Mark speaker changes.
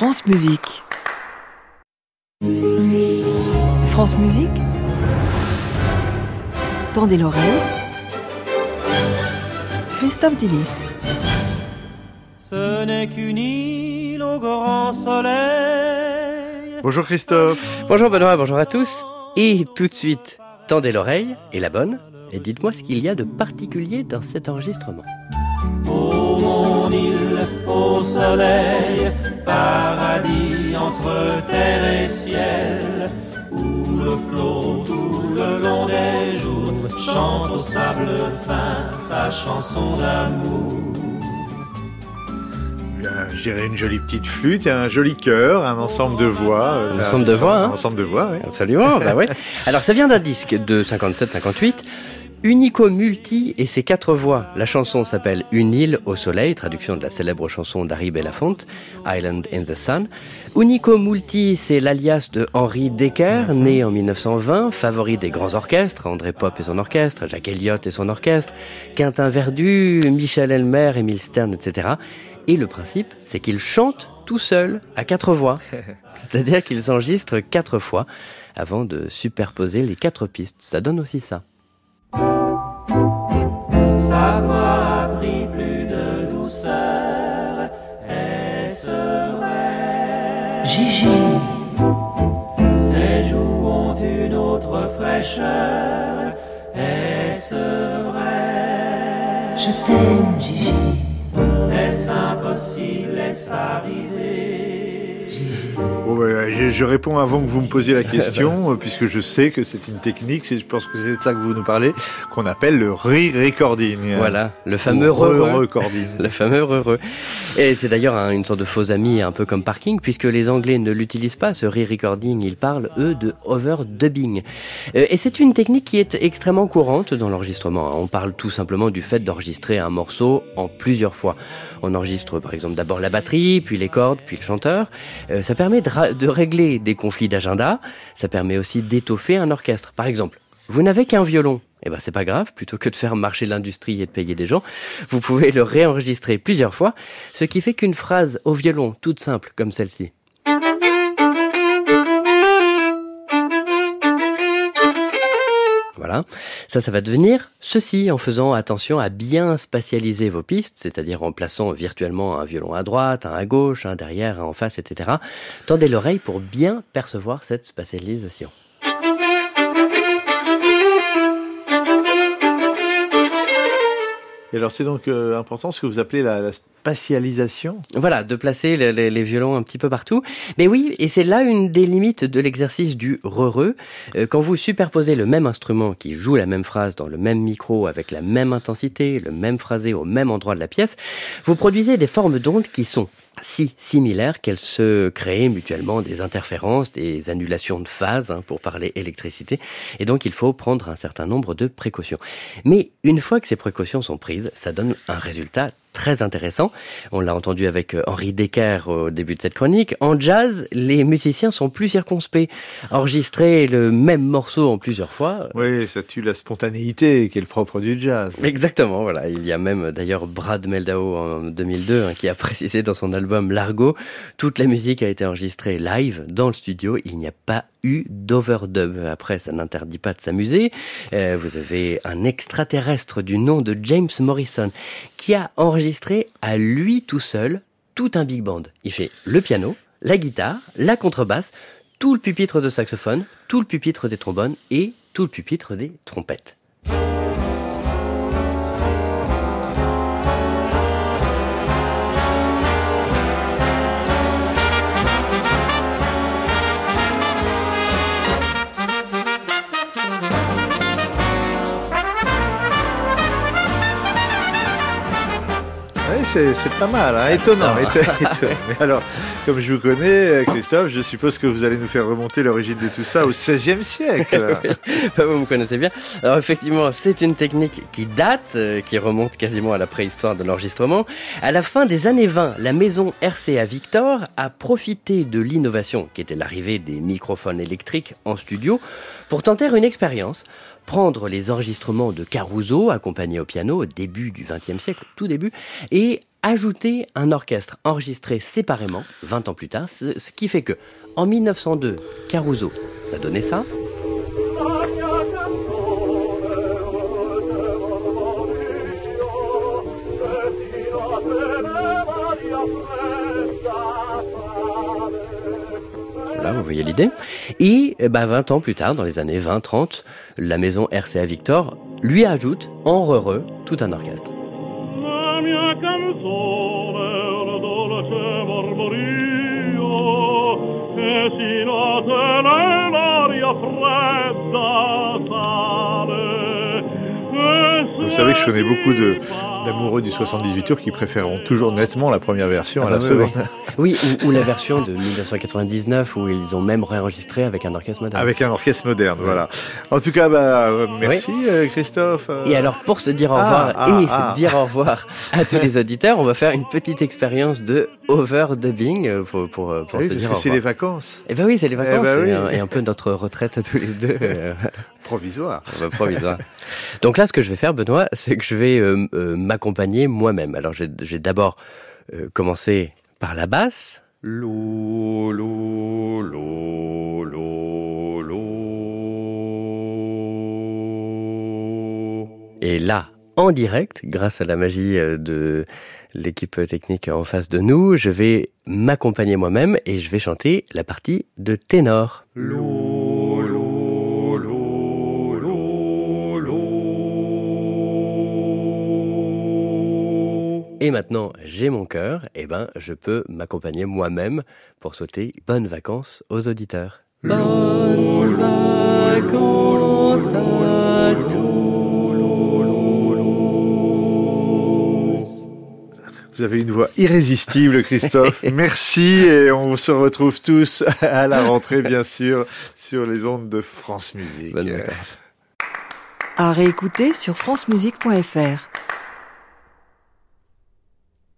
Speaker 1: France Musique. France Musique. Tendez l'oreille. Christophe Dillis.
Speaker 2: Ce n'est qu'une île au grand soleil.
Speaker 3: Bonjour Christophe.
Speaker 4: Bonjour Benoît, bonjour à tous. Et tout de suite, tendez l'oreille, et la bonne, et dites-moi ce qu'il y a de particulier dans cet enregistrement.
Speaker 2: Oh mon île au soleil, paradis entre terre et ciel, où le flot tout le long des jours chante au sable fin sa chanson d'amour.
Speaker 3: Je dirais une jolie petite flûte, un joli chœur, un ensemble de voix. euh,
Speaker 4: Un ensemble de voix,
Speaker 3: Un
Speaker 4: hein.
Speaker 3: ensemble de voix, oui.
Speaker 4: Absolument, bah ouais. Alors ça vient d'un disque de 57-58, Unico Multi et ses quatre voix. La chanson s'appelle Une île au soleil, traduction de la célèbre chanson d'Harry Belafonte, Island in the Sun. Unico Multi, c'est l'alias de Henri Decker, né en 1920, favori des grands orchestres, André Pop et son orchestre, Jacques Elliott et son orchestre, Quentin Verdu, Michel Elmer, Émile Stern, etc. Et le principe, c'est qu'il chante tout seul à quatre voix. C'est-à-dire qu'il s'enregistre quatre fois avant de superposer les quatre pistes. Ça donne aussi ça.
Speaker 2: Sa voix a pris plus de douceur, est-ce vrai
Speaker 1: Gigi.
Speaker 2: Ses joues ont une autre fraîcheur, est-ce vrai
Speaker 1: Je t'aime, Gigi.
Speaker 2: Est-ce impossible, est-ce arrivé
Speaker 3: Bon, bah, je, je réponds avant que vous me posiez la question, puisque je sais que c'est une technique, et je pense que c'est de ça que vous nous parlez, qu'on appelle le re-recording.
Speaker 4: Voilà, le fameux
Speaker 3: re-recording.
Speaker 4: Le fameux heureux. Et c'est d'ailleurs un- une sorte de faux ami, un peu comme parking, puisque les Anglais ne l'utilisent pas, ce re-recording. Ils parlent, eux, de overdubbing. Euh, et c'est une technique qui est extrêmement courante dans l'enregistrement. On parle tout simplement du fait d'enregistrer un morceau en plusieurs fois. On enregistre par exemple d'abord la batterie, puis les cordes, puis le chanteur. Euh, ça permet de, de régler des conflits d'agenda. Ça permet aussi d'étoffer un orchestre. Par exemple, vous n'avez qu'un violon. Eh ben c'est pas grave, plutôt que de faire marcher l'industrie et de payer des gens, vous pouvez le réenregistrer plusieurs fois, ce qui fait qu'une phrase au violon toute simple comme celle-ci. Voilà, ça, ça va devenir ceci en faisant attention à bien spatialiser vos pistes, c'est-à-dire en plaçant virtuellement un violon à droite, un à gauche, un derrière, un en face, etc. Tendez l'oreille pour bien percevoir cette spatialisation.
Speaker 3: Et alors, c'est donc euh, important ce que vous appelez la, spatialisation.
Speaker 4: Voilà, de placer les violons un petit peu partout. Mais oui, et c'est là une des limites de l'exercice du re-re. Euh, quand vous superposez le même instrument qui joue la même phrase dans le même micro avec la même intensité, le même phrasé au même endroit de la pièce, vous produisez des formes d'ondes qui sont si similaires qu'elles se créent mutuellement des interférences, des annulations de phase, hein, pour parler électricité. Et donc, il faut prendre un certain nombre de précautions. Mais une fois que ces précautions sont prises, ça donne un résultat très intéressant. On l'a entendu avec euh, Henri Decker au début de cette chronique. En jazz, les musiciens sont plus circonspects. Enregistrer le même morceau en plusieurs fois.
Speaker 3: Oui, ça tue la spontanéité qui est le propre du jazz.
Speaker 4: Exactement, voilà. Il y a même euh, d'ailleurs Brad Meldau en 2002 hein, qui a précisé dans son album Largo, toute la musique a été enregistrée live dans le studio. Il n'y a pas d'overdub. Après, ça n'interdit pas de s'amuser. Euh, vous avez un extraterrestre du nom de James Morrison qui a enregistré à lui tout seul tout un big band. Il fait le piano, la guitare, la contrebasse, tout le pupitre de saxophone, tout le pupitre des trombones et tout le pupitre des trompettes.
Speaker 3: C'est pas mal, hein, étonnant. Mais alors, comme je vous connais, Christophe, je suppose que vous allez nous faire remonter l'origine de tout ça au XVIe siècle.
Speaker 4: Bah, vous me connaissez bien. Alors effectivement, c'est une technique qui date, euh, qui remonte quasiment à la préhistoire de l'enregistrement. À la fin des années 20, la maison RCA Victor a profité de l'innovation qui était l'arrivée des microphones électriques en studio pour tenter une expérience. Prendre les enregistrements de Caruso, accompagné au piano au début du XXe siècle, tout début, et ajouté un orchestre enregistré séparément 20 ans plus tard, ce, ce qui fait que en 1902, Caruso, ça donnait ça. Voyez l'idée. Et eh ben, 20 ans plus tard, dans les années 20-30, la maison RCA Victor lui ajoute en re tout un orchestre.
Speaker 3: Vous savez que je connais beaucoup d'amoureux du 78 tours qui préféreront toujours nettement la première version à
Speaker 4: Ah
Speaker 3: la
Speaker 4: oui,
Speaker 3: seconde.
Speaker 4: oui. Oui, ou, ou la version de 1999 où ils ont même réenregistré avec un orchestre moderne.
Speaker 3: Avec un orchestre moderne, voilà. En tout cas, bah, euh, merci euh, Christophe. Euh,
Speaker 4: Et alors, pour se dire au
Speaker 3: Ah,
Speaker 4: revoir
Speaker 3: ah,
Speaker 4: et
Speaker 3: ah.
Speaker 4: dire au revoir à tous les auditeurs, on va faire une petite expérience de overdubbing pour, pour, pour
Speaker 3: oui,
Speaker 4: se
Speaker 3: parce
Speaker 4: dire
Speaker 3: que c'est les vacances
Speaker 4: Eh ben oui, c'est les vacances
Speaker 3: ben
Speaker 4: et, un, et un peu notre retraite à tous les deux.
Speaker 3: provisoires.
Speaker 4: on va provisoire. Donc là, ce que je vais faire, Benoît, c'est que je vais euh, euh, m'accompagner moi-même. Alors, j'ai d'abord euh, commencé par la basse. Lo, lo, lo, lo, lo. Et là, en direct, grâce à la magie de l'équipe technique en face de nous, je vais m'accompagner moi-même et je vais chanter la partie de ténor. Lo, Et maintenant, j'ai mon cœur, et ben, je peux m'accompagner moi-même pour souhaiter bonnes vacances aux auditeurs. Bonnes vacances à tous.
Speaker 3: Vous avez une voix irrésistible, Christophe. Merci et on se retrouve tous à la rentrée, bien sûr, sur les ondes de France Musique.
Speaker 4: Bonnes vacances.
Speaker 1: À réécouter sur francemusique.fr.